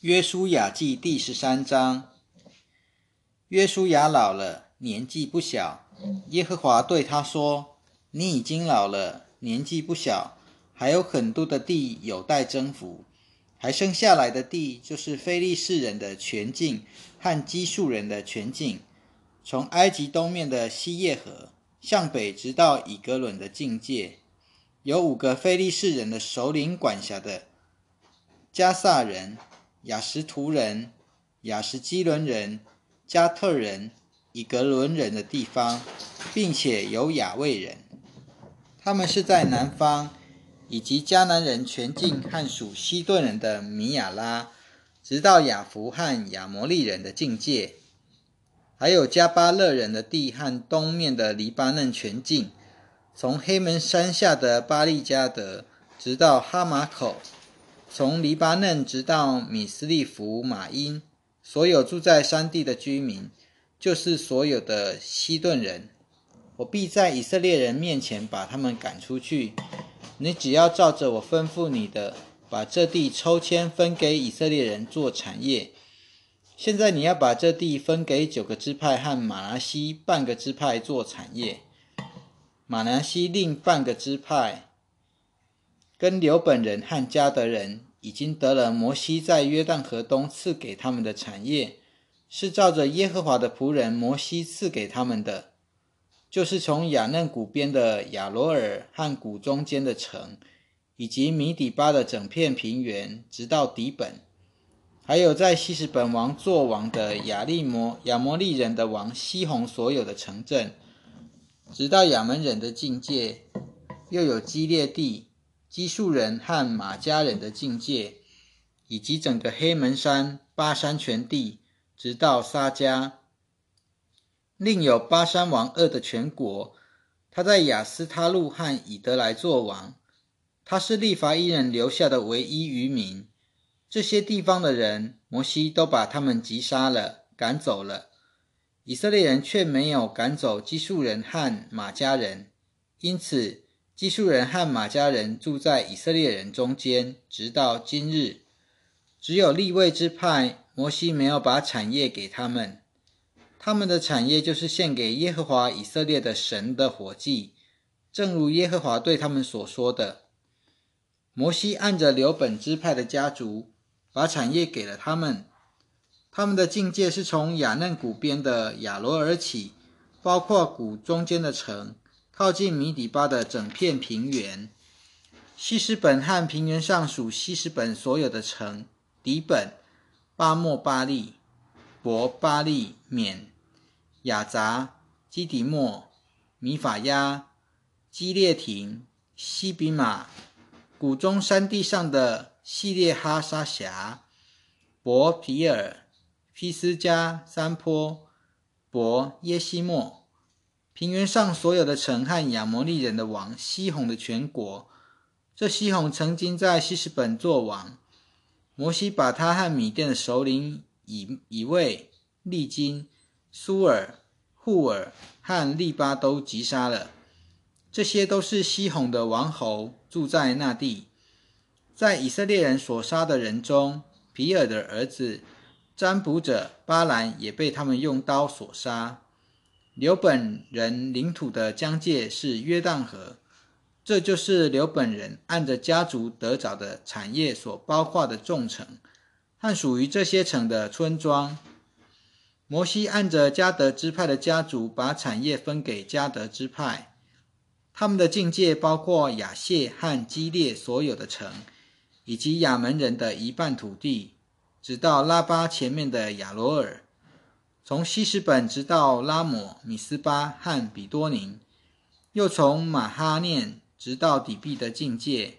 约书亚记第十三章。约书亚老了，年纪不小。耶和华对他说：“你已经老了，年纪不小，还有很多的地有待征服。还剩下来的地，就是非利士人的全境和基述人的全境，从埃及东面的西叶河向北，直到以格伦的境界，有五个非利士人的首领管辖的加萨人。”雅什图人、雅什基伦人、加特人、以格伦人的地方，并且有雅卫人，他们是在南方，以及迦南人全境和属西顿人的米亚拉，直到雅弗和亚摩利人的境界，还有加巴勒人的地和东面的黎巴嫩全境，从黑门山下的巴利加德，直到哈马口。从黎巴嫩直到米斯利弗马因，所有住在山地的居民，就是所有的西顿人，我必在以色列人面前把他们赶出去。你只要照着我吩咐你的，把这地抽签分给以色列人做产业。现在你要把这地分给九个支派和马拿西半个支派做产业，马拿西另半个支派。跟刘本人和加德人已经得了摩西在约旦河东赐给他们的产业，是照着耶和华的仆人摩西赐给他们的，就是从雅嫩谷边的亚罗尔和谷中间的城，以及米底巴的整片平原，直到底本，还有在西什本王作王的亚利摩亚摩利人的王西宏所有的城镇，直到亚门人的境界，又有基列地。基述人和马家人的境界，以及整个黑门山、巴山全地，直到撒迦。另有巴山王二的全国，他在雅斯他路和以德来做王。他是利伐伊人留下的唯一渔民。这些地方的人，摩西都把他们击杀了，赶走了。以色列人却没有赶走基述人和马家人，因此。基述人和马家人住在以色列人中间，直到今日。只有立位之派，摩西没有把产业给他们。他们的产业就是献给耶和华以色列的神的火祭，正如耶和华对他们所说的。摩西按着留本支派的家族，把产业给了他们。他们的境界是从雅嫩谷边的亚罗尔起，包括谷中间的城。靠近米底巴的整片平原，西什本和平原上属西什本所有的城，底本、巴莫巴利、博巴利、缅、雅杂、基底莫、米法亚、基列廷、西比马、谷中山地上的系列哈沙峡、博皮尔、皮斯加山坡、博耶西莫。平原上所有的城和亚摩利人的王西宏的全国，这西宏曾经在西什本做王。摩西把他和米甸的首领以以卫、利金、苏尔、户尔和利巴都击杀了。这些都是西宏的王侯，住在那地。在以色列人所杀的人中，皮尔的儿子占卜者巴兰也被他们用刀所杀。刘本人领土的疆界是约旦河，这就是刘本人按着家族得找的产业所包括的众城和属于这些城的村庄。摩西按着加德支派的家族把产业分给加德支派，他们的境界包括雅谢和基列所有的城，以及亚门人的一半土地，直到拉巴前面的亚罗尔。从西什本直到拉姆、米斯巴和比多宁，又从马哈念直到底壁的境界，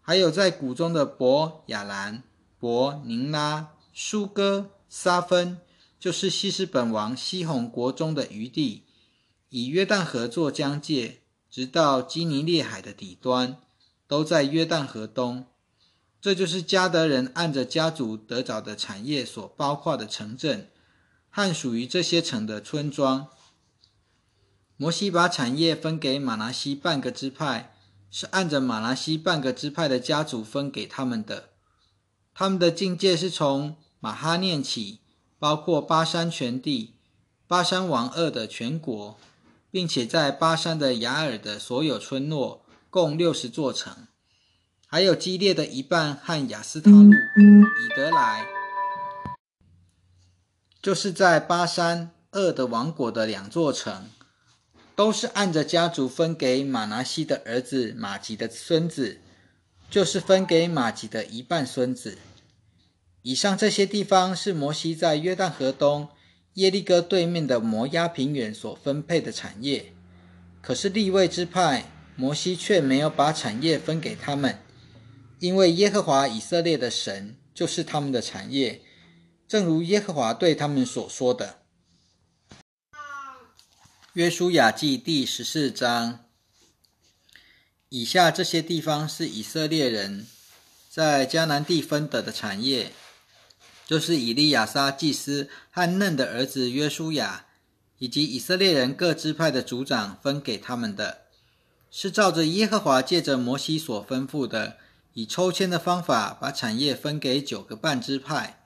还有在谷中的伯亚兰、伯宁拉、舒哥、沙芬，就是西什本王西宏国中的余地，以约旦河作疆界，直到基尼列海的底端，都在约旦河东。这就是加德人按着家族得着的产业所包括的城镇。和属于这些城的村庄，摩西把产业分给马拿西半个支派，是按着马拿西半个支派的家族分给他们的。他们的境界是从马哈念起，包括巴山全地、巴山王二的全国，并且在巴山的雅尔的所有村落，共六十座城，还有激烈的一半和雅斯他路、以德来，就是在巴山二的王国的两座城。都是按着家族分给马拿西的儿子马吉的孙子，就是分给马吉的一半孙子。以上这些地方是摩西在约旦河东耶利哥对面的摩押平原所分配的产业。可是立位之派，摩西却没有把产业分给他们，因为耶和华以色列的神就是他们的产业，正如耶和华对他们所说的。约书亚记第十四章，以下这些地方是以色列人在迦南地分得的产业，就是以利亚撒祭司和嫩的儿子约书亚，以及以色列人各支派的族长分给他们的，是照着耶和华借着摩西所吩咐的，以抽签的方法把产业分给九个半支派，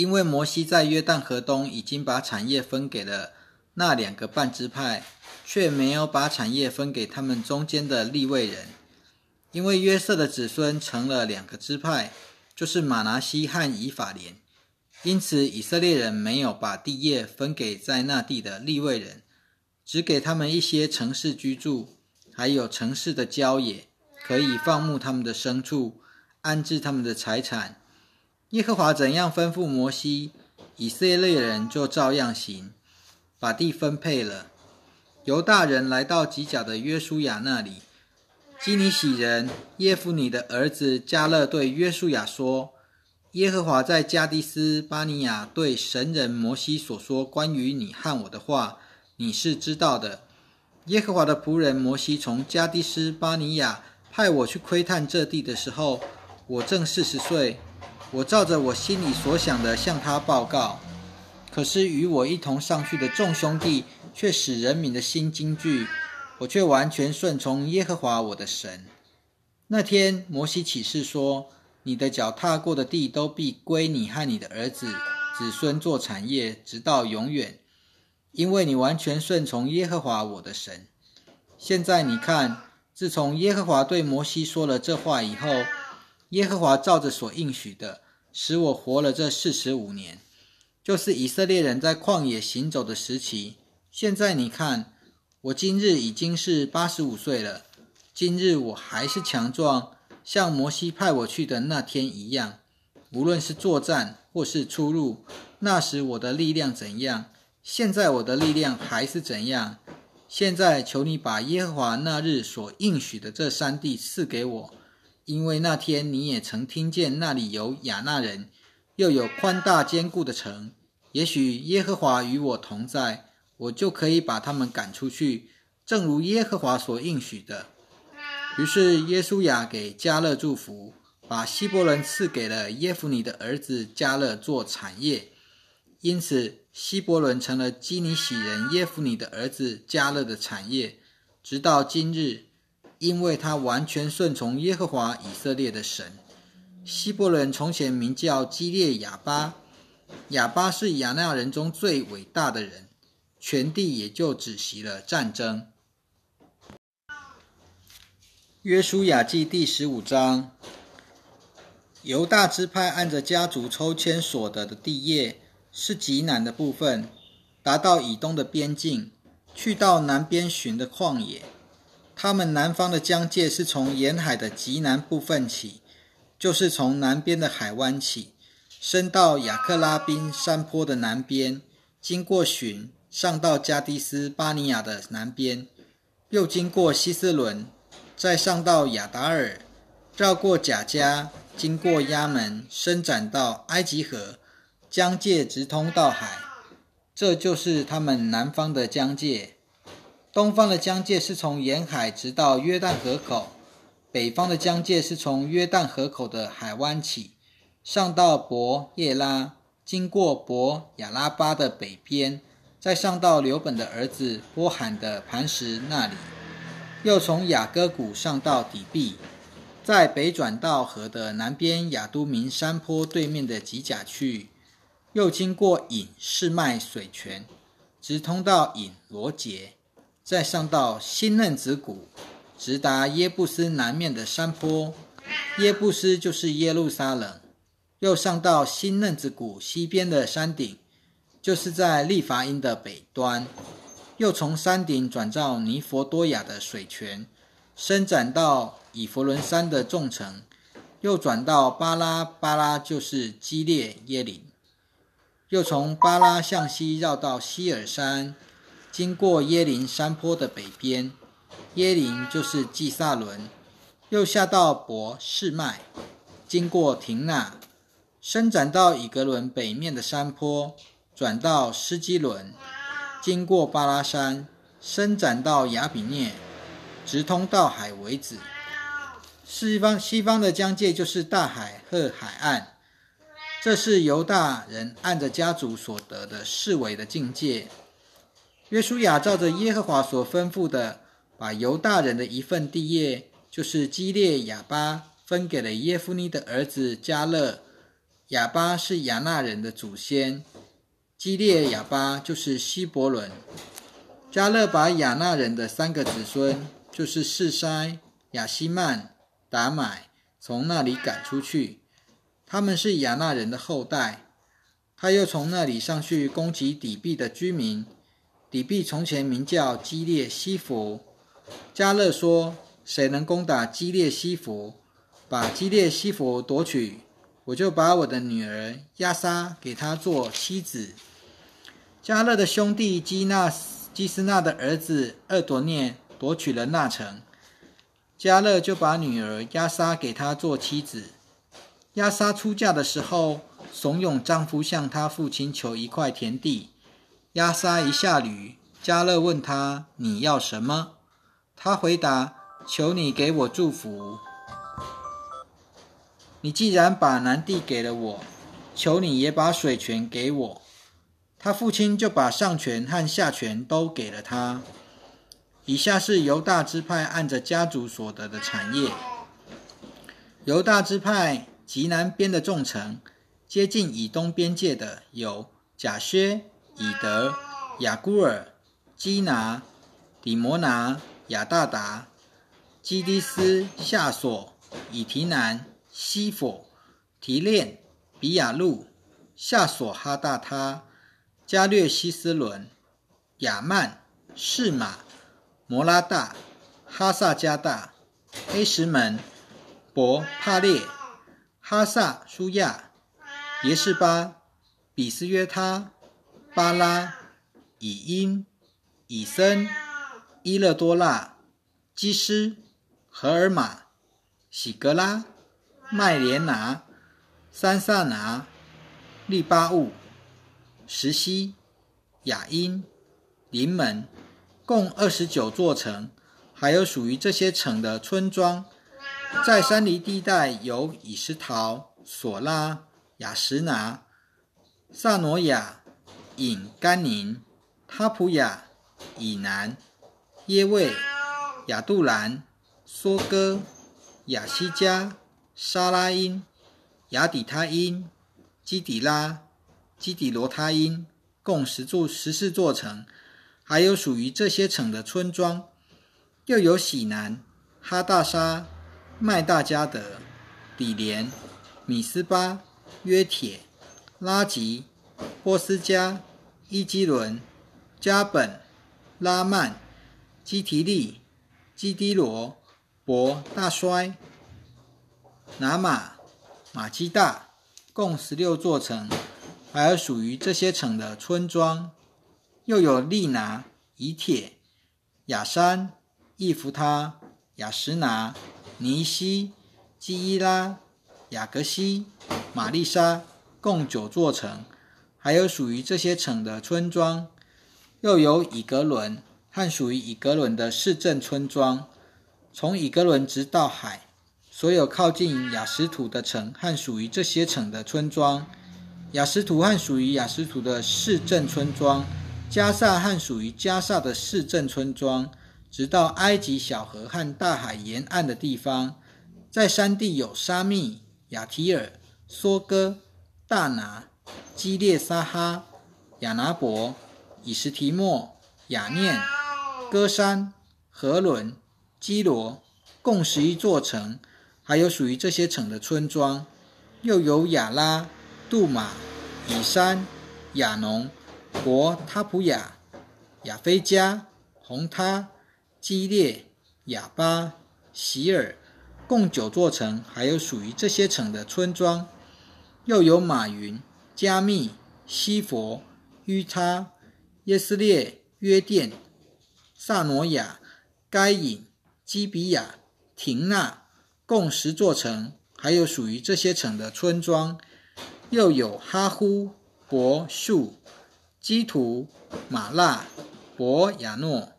因为摩西在约旦河东已经把产业分给了。那两个半支派却没有把产业分给他们中间的立位人，因为约瑟的子孙成了两个支派，就是马拿西和以法莲，因此以色列人没有把地业分给在那地的立位人，只给他们一些城市居住，还有城市的郊野，可以放牧他们的牲畜，安置他们的财产。耶和华怎样吩咐摩西，以色列人就照样行。把地分配了，犹大人来到吉甲的约书亚那里。基尼喜人耶夫尼的儿子加勒对约书亚说：“耶和华在加迪斯巴尼亚对神人摩西所说关于你和我的话，你是知道的。耶和华的仆人摩西从加迪斯巴尼亚派我去窥探这地的时候，我正四十岁。我照着我心里所想的向他报告。”可是与我一同上去的众兄弟，却使人民的心惊惧。我却完全顺从耶和华我的神。那天摩西起誓说：“你的脚踏过的地，都必归你和你的儿子、子孙做产业，直到永远，因为你完全顺从耶和华我的神。”现在你看，自从耶和华对摩西说了这话以后，耶和华照着所应许的，使我活了这四十五年。就是以色列人在旷野行走的时期。现在你看，我今日已经是八十五岁了，今日我还是强壮，像摩西派我去的那天一样。无论是作战或是出入，那时我的力量怎样，现在我的力量还是怎样。现在求你把耶和华那日所应许的这三地赐给我，因为那天你也曾听见那里有亚纳人。又有宽大坚固的城，也许耶和华与我同在，我就可以把他们赶出去，正如耶和华所应许的。于是耶稣雅给加勒祝福，把希伯伦赐给了耶夫尼的儿子加勒做产业，因此希伯伦成了基尼喜人耶夫尼的儿子加勒的产业，直到今日，因为他完全顺从耶和华以色列的神。希伯伦从前名叫基列亚巴，亚巴是亚纳人中最伟大的人，全地也就止息了战争。约书亚记第十五章，犹大支派按着家族抽签所得的地业是极南的部分，达到以东的边境，去到南边寻的旷野。他们南方的疆界是从沿海的极南部分起。就是从南边的海湾起，伸到雅克拉宾山坡的南边，经过寻，上到加迪斯巴尼亚的南边，又经过希斯伦，再上到亚达尔，绕过贾加，经过亚门，伸展到埃及河，疆界直通到海。这就是他们南方的疆界。东方的疆界是从沿海直到约旦河口。北方的疆界是从约旦河口的海湾起，上到伯叶拉，经过伯亚拉巴的北边，再上到刘本的儿子波罕的磐石那里，又从雅各谷上到底壁，再北转到河的南边亚都明山坡对面的吉甲去，又经过隐士麦水泉，直通到隐罗杰，再上到新嫩子谷，直达耶布斯南面的山坡。耶布斯就是耶路撒冷。又上到新嫩子谷西边的山顶，就是在利伐因的北端。又从山顶转到尼佛多亚的水泉，伸展到以弗伦山的众城，又转到巴拉巴拉，就是基列耶林。又从巴拉向西绕到希尔山，经过耶林山坡的北边，耶林就是基萨伦。又下到博士麦，经过廷纳。伸展到以格伦北面的山坡，转到施基伦，经过巴拉山，伸展到亚比涅，直通到海为止。西方西方的疆界就是大海和海岸。这是犹大人按着家族所得的视为的境界。约书亚照着耶和华所吩咐的，把犹大人的一份地业，就是基列亚巴，分给了耶夫尼的儿子加勒。亚巴是亚纳人的祖先，基列亚巴就是希伯伦。加勒把亚纳人的三个子孙，就是示筛、亚希曼、达买，从那里赶出去。他们是亚纳人的后代。他又从那里上去攻击底壁的居民。底壁从前名叫基列西弗。加勒说：“谁能攻打基列西弗，把基列西弗夺取？”我就把我的女儿亚莎给他做妻子。加勒的兄弟基纳基斯纳的儿子厄多涅夺取了那城，加勒就把女儿亚莎给他做妻子。亚莎出嫁的时候，怂恿丈夫向他父亲求一块田地。亚莎一下驴，加勒问他：“你要什么？”他回答：“求你给我祝福。”你既然把南地给了我，求你也把水泉给我。他父亲就把上泉和下泉都给了他。以下是犹大支派按着家族所得的产业。犹大支派极南边的众城，接近以东边界的有贾薛、以德、雅古尔、基拿、底摩拿、亚大达、基迪斯、夏索、以提南。西佛、提炼、比亚路、夏索哈大他、加略西斯伦、亚曼、士马、摩拉大、哈萨加大、黑石门、伯帕列、哈萨舒亚、耶士巴、比斯约他、巴拉、以因、以森、伊勒多纳、基斯、荷尔玛、喜格拉。麦莲拿、三萨拿、利巴物、石溪、雅因、临门，共二十九座城，还有属于这些城的村庄。在山梨地带有以石陶、索拉、雅什拿、萨诺亚、隐甘宁、他普雅、以南、耶卫、亚杜兰、梭哥、雅西加。沙拉因、雅底他因、基底拉、基底罗他因，共十座十四座城，还有属于这些城的村庄，又有喜南、哈大沙、麦大加德、底连、米斯巴、约铁、拉吉、波斯加、伊基伦、加本、拉曼、基提利、基迪罗、伯大衰。拿马、马基大，共十六座城，还有属于这些城的村庄，又有利拿、以铁、雅山、易弗他、雅什拿、尼西、基伊拉、雅格西、玛丽莎，共九座城，还有属于这些城的村庄，又有以格伦和属于以格伦的市镇村庄，从以格伦直到海。所有靠近雅什图的城和属于这些城的村庄，雅什图和属于雅什图的市镇村庄，加萨和属于加萨的市镇村庄，直到埃及小河和大海沿岸的地方，在山地有沙密、亚提尔、梭哥、大拿、基列撒哈、亚拿伯、以实提莫、雅念、歌山、和伦、基罗，共十一座城，还有属于这些城的村庄，又有亚拉、杜马、以山、亚农、伯他普雅、亚菲加、红他、基列、亚巴、席尔，共九座城，还有属于这些城的村庄，又有马云、加密、西佛、于他、耶斯列、约甸、萨挪亚、该隐、基比亚、廷纳，共十座城，还有属于这些城的村庄，又有哈呼、伯树、基图、马拉、伯亚诺、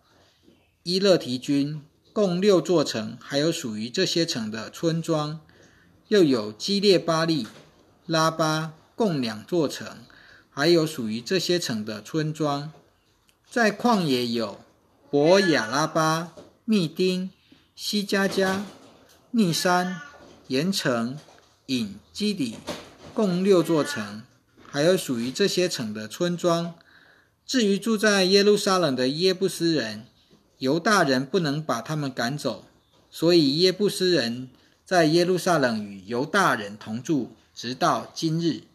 伊勒提军，共六座城，还有属于这些城的村庄，又有基列巴利、拉巴，共两座城，还有属于这些城的村庄。在旷野有伯雅拉巴、密丁、西加加、密山、盐城、隐基底，共六座城，还有属于这些城的村庄。至于住在耶路撒冷的耶布斯人，犹大人不能把他们赶走，所以耶布斯人在耶路撒冷与犹大人同住，直到今日。